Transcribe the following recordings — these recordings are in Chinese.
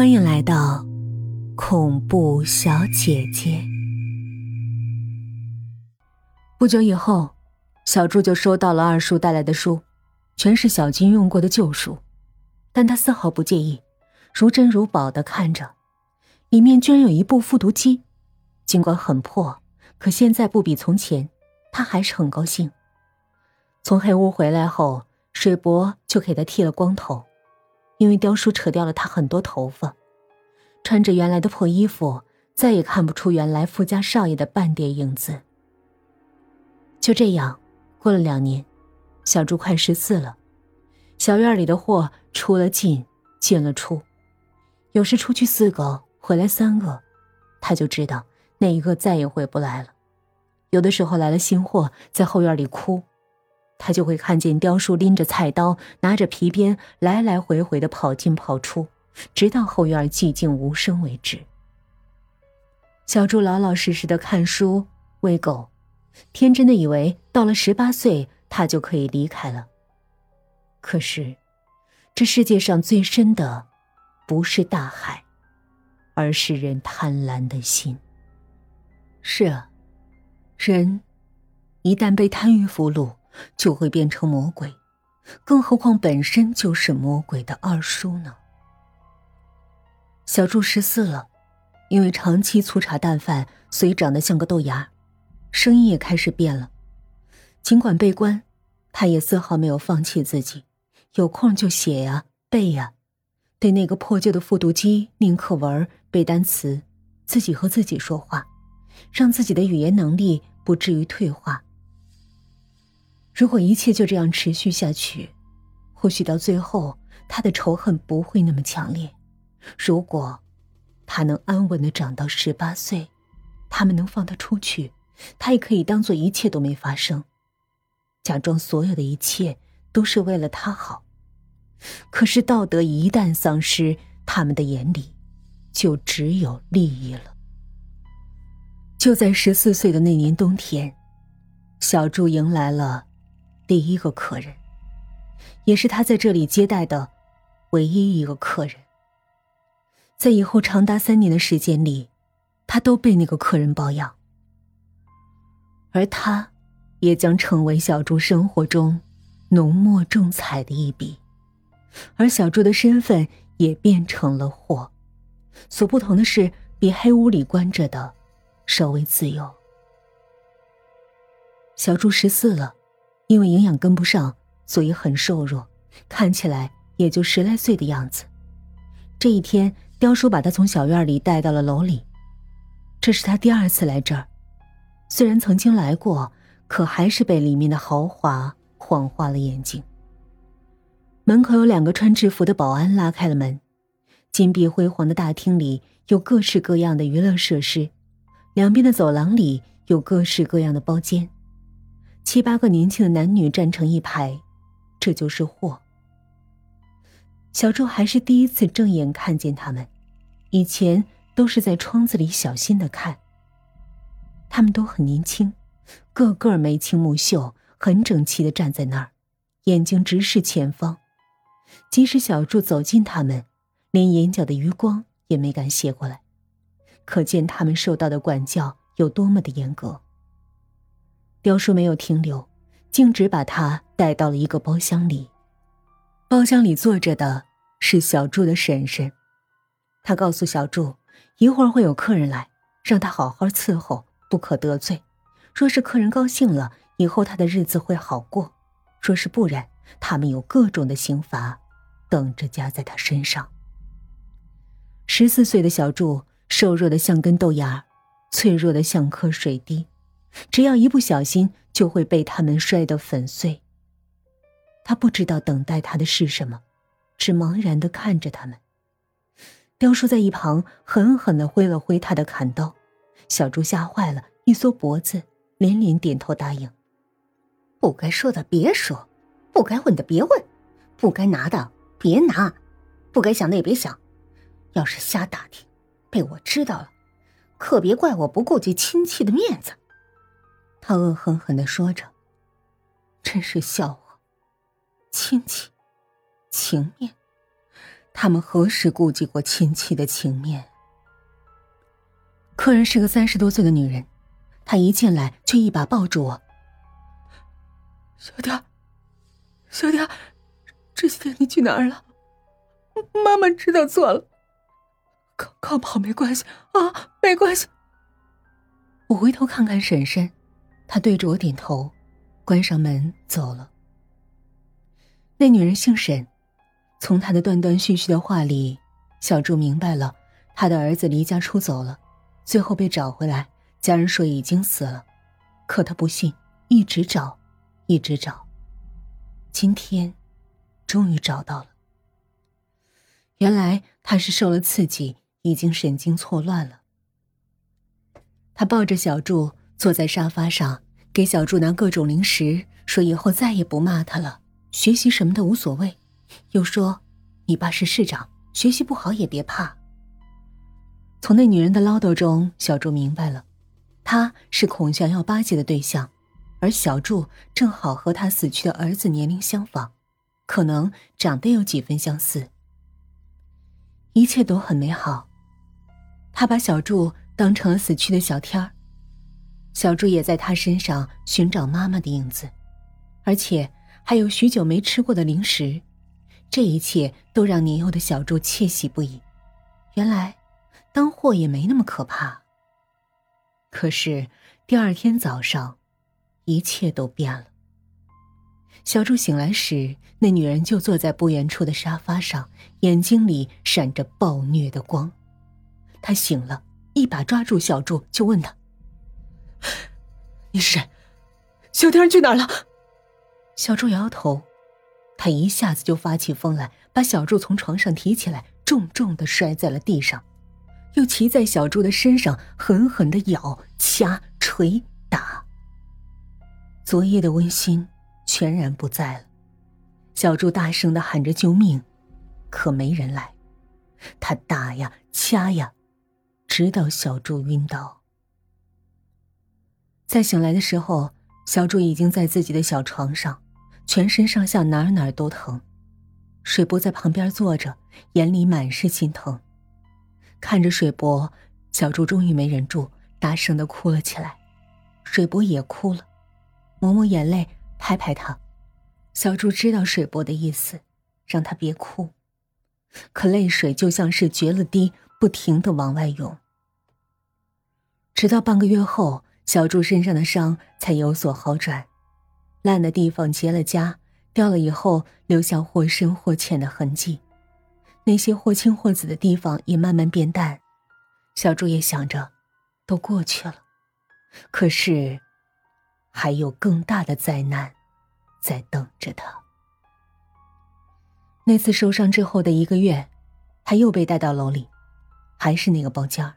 欢迎来到恐怖小姐姐。不久以后，小猪就收到了二叔带来的书，全是小金用过的旧书，但他丝毫不介意，如珍如宝的看着。里面居然有一部复读机，尽管很破，可现在不比从前，他还是很高兴。从黑屋回来后，水伯就给他剃了光头。因为雕叔扯掉了他很多头发，穿着原来的破衣服，再也看不出原来富家少爷的半点影子。就这样，过了两年，小猪快十四了，小院里的货出了进，进了出，有时出去四个，回来三个，他就知道那一个再也回不来了。有的时候来了新货，在后院里哭。他就会看见雕叔拎着菜刀，拿着皮鞭，来来回回的跑进跑出，直到后院寂静无声为止。小猪老老实实的看书、喂狗，天真的以为到了十八岁，他就可以离开了。可是，这世界上最深的，不是大海，而是人贪婪的心。是啊，人一旦被贪欲俘虏。就会变成魔鬼，更何况本身就是魔鬼的二叔呢？小柱十四了，因为长期粗茶淡饭，所以长得像个豆芽，声音也开始变了。尽管被关，他也丝毫没有放弃自己，有空就写呀背呀，对那个破旧的复读机念课文、背单词，自己和自己说话，让自己的语言能力不至于退化。如果一切就这样持续下去，或许到最后他的仇恨不会那么强烈。如果他能安稳的长到十八岁，他们能放他出去，他也可以当做一切都没发生，假装所有的一切都是为了他好。可是道德一旦丧失，他们的眼里就只有利益了。就在十四岁的那年冬天，小柱迎来了。第一个客人，也是他在这里接待的唯一一个客人。在以后长达三年的时间里，他都被那个客人包养，而他，也将成为小猪生活中浓墨重彩的一笔，而小猪的身份也变成了货。所不同的是，比黑屋里关着的稍微自由。小猪十四了。因为营养跟不上，所以很瘦弱，看起来也就十来岁的样子。这一天，雕叔把他从小院里带到了楼里。这是他第二次来这儿，虽然曾经来过，可还是被里面的豪华晃花了眼睛。门口有两个穿制服的保安拉开了门，金碧辉煌的大厅里有各式各样的娱乐设施，两边的走廊里有各式各样的包间。七八个年轻的男女站成一排，这就是货。小周还是第一次正眼看见他们，以前都是在窗子里小心的看。他们都很年轻，个个眉清目秀，很整齐的站在那儿，眼睛直视前方。即使小柱走近他们，连眼角的余光也没敢斜过来，可见他们受到的管教有多么的严格。雕叔没有停留，径直把他带到了一个包厢里。包厢里坐着的是小柱的婶婶，他告诉小柱，一会儿会有客人来，让他好好伺候，不可得罪。若是客人高兴了，以后他的日子会好过；若是不然，他们有各种的刑罚等着加在他身上。十四岁的小柱，瘦弱的像根豆芽，脆弱的像颗水滴。只要一不小心，就会被他们摔得粉碎。他不知道等待他的是什么，只茫然的看着他们。雕叔在一旁狠狠的挥了挥他的砍刀，小猪吓坏了，一缩脖子，连连点头答应。不该说的别说，不该问的别问，不该拿的别拿，不该想的也别想。要是瞎打听，被我知道了，可别怪我不顾及亲戚的面子。他恶狠狠的说着：“真是笑话，亲戚，情面，他们何时顾及过亲戚的情面？客人是个三十多岁的女人，她一进来就一把抱住我：“小天，小天，这些天你去哪儿了？妈妈知道错了，刚刚跑没关系啊，没关系。”我回头看看婶婶，她对着我点头，关上门走了。那女人姓沈，从他的断断续续的话里，小柱明白了，他的儿子离家出走了，最后被找回来，家人说已经死了，可他不信，一直找，一直找，今天，终于找到了。原来他是受了刺激，已经神经错乱了。他抱着小柱坐在沙发上，给小柱拿各种零食，说以后再也不骂他了，学习什么的无所谓，又说：“你爸是市长，学习不好也别怕。”从那女人的唠叨中，小柱明白了，他是孔祥要巴结的对象，而小柱正好和他死去的儿子年龄相仿，可能长得有几分相似。一切都很美好，他把小柱。当成了死去的小天儿，小柱也在他身上寻找妈妈的影子，而且还有许久没吃过的零食，这一切都让年幼的小柱窃喜不已。原来，当货也没那么可怕。可是第二天早上，一切都变了。小柱醒来时，那女人就坐在不远处的沙发上，眼睛里闪着暴虐的光。他醒了。一把抓住小柱，就问他：“你是谁？小天去哪了？”小柱摇摇头，他一下子就发起疯来，把小柱从床上提起来，重重的摔在了地上，又骑在小柱的身上，狠狠的咬、掐、捶、打。昨夜的温馨全然不在了，小柱大声的喊着救命，可没人来，他打呀，掐呀。直到小柱晕倒，在醒来的时候，小柱已经在自己的小床上，全身上下哪哪儿都疼。水波在旁边坐着，眼里满是心疼。看着水波，小柱终于没忍住，大声的哭了起来。水波也哭了，抹抹眼泪，拍拍他。小柱知道水波的意思，让他别哭，可泪水就像是决了堤。不停的往外涌，直到半个月后，小柱身上的伤才有所好转，烂的地方结了痂，掉了以后留下或深或浅的痕迹，那些或青或紫的地方也慢慢变淡。小朱也想着，都过去了，可是，还有更大的灾难，在等着他。那次受伤之后的一个月，他又被带到楼里。还是那个包间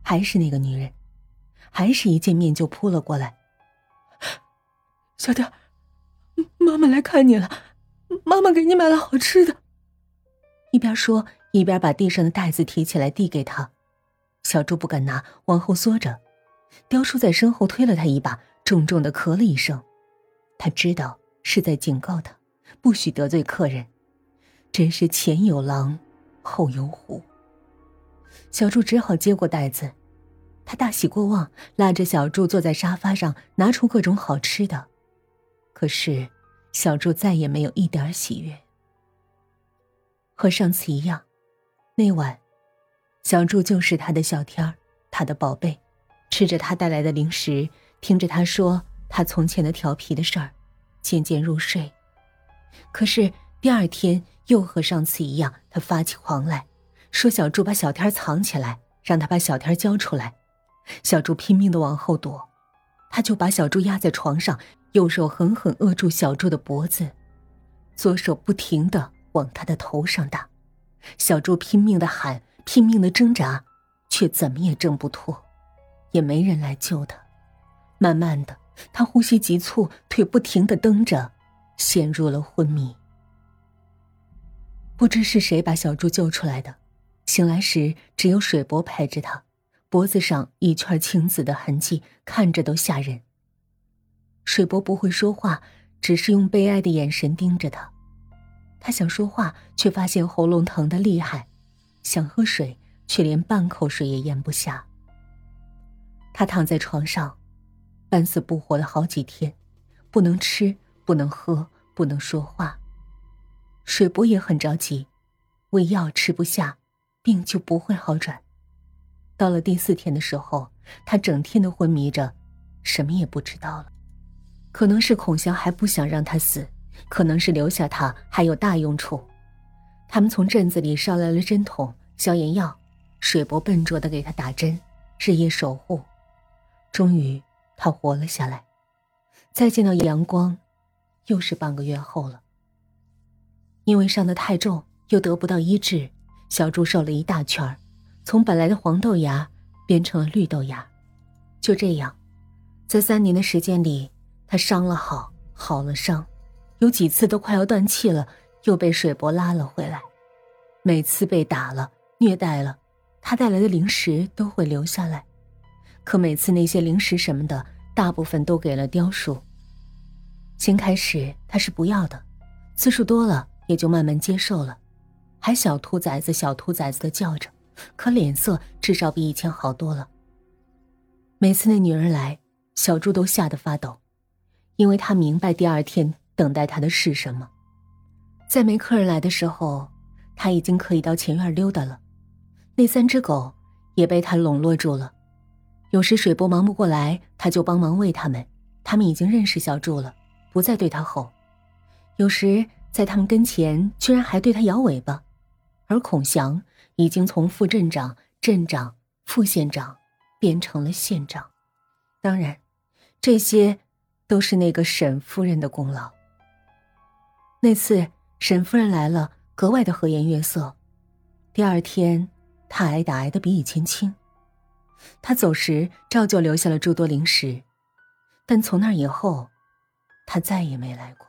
还是那个女人，还是一见面就扑了过来。小天，妈妈来看你了，妈妈给你买了好吃的。一边说一边把地上的袋子提起来递给他。小猪不敢拿，往后缩着。雕叔在身后推了他一把，重重的咳了一声。他知道是在警告他，不许得罪客人。真是前有狼，后有虎。小柱只好接过袋子，他大喜过望，拉着小柱坐在沙发上，拿出各种好吃的。可是，小柱再也没有一点喜悦。和上次一样，那晚，小柱就是他的小天儿，他的宝贝，吃着他带来的零食，听着他说他从前的调皮的事儿，渐渐入睡。可是第二天又和上次一样，他发起狂来。说：“小猪把小天藏起来，让他把小天交出来。”小猪拼命的往后躲，他就把小猪压在床上，右手狠狠扼住小猪的脖子，左手不停的往他的头上打。小猪拼命的喊，拼命的挣扎，却怎么也挣不脱，也没人来救他。慢慢的，他呼吸急促，腿不停的蹬着，陷入了昏迷。不知是谁把小猪救出来的。醒来时，只有水波陪着他，脖子上一圈青紫的痕迹，看着都吓人。水伯不会说话，只是用悲哀的眼神盯着他。他想说话，却发现喉咙疼得厉害；想喝水，却连半口水也咽不下。他躺在床上，半死不活了好几天，不能吃，不能喝，不能说话。水伯也很着急，喂药吃不下，病就不会好转。到了第四天的时候，他整天都昏迷着，什么也不知道了。可能是孔祥还不想让他死，可能是留下他还有大用处。他们从镇子里捎来了针筒、消炎药，水伯笨拙的给他打针，日夜守护。终于，他活了下来。再见到阳光，又是半个月后了。因为伤得太重，又得不到医治，小猪瘦了一大圈，从本来的黄豆芽变成了绿豆芽。就这样，在三年的时间里，他伤了好，好了伤，有几次都快要断气了，又被水伯拉了回来。每次被打了、虐待了，他带来的零食都会留下来。可每次那些零食什么的，大部分都给了雕叔。先开始他是不要的，次数多了也就慢慢接受了，还小兔崽子、小兔崽子的叫着，可脸色至少比以前好多了。每次那女人来，小猪都吓得发抖，因为他明白第二天等待他的是什么。在没客人来的时候，他已经可以到前院溜达了，那三只狗也被他笼络住了。有时水波忙不过来，他就帮忙喂他们。他们已经认识小柱了，不再对他吼。有时在他们跟前，居然还对他摇尾巴。而孔祥已经从副镇长、镇长、副县长变成了县长。当然，这些都是那个沈夫人的功劳。那次沈夫人来了，格外的和颜悦色。第二天，她挨打挨得比以前轻。她走时照旧留下了诸多零食，但从那以后，她再也没来过。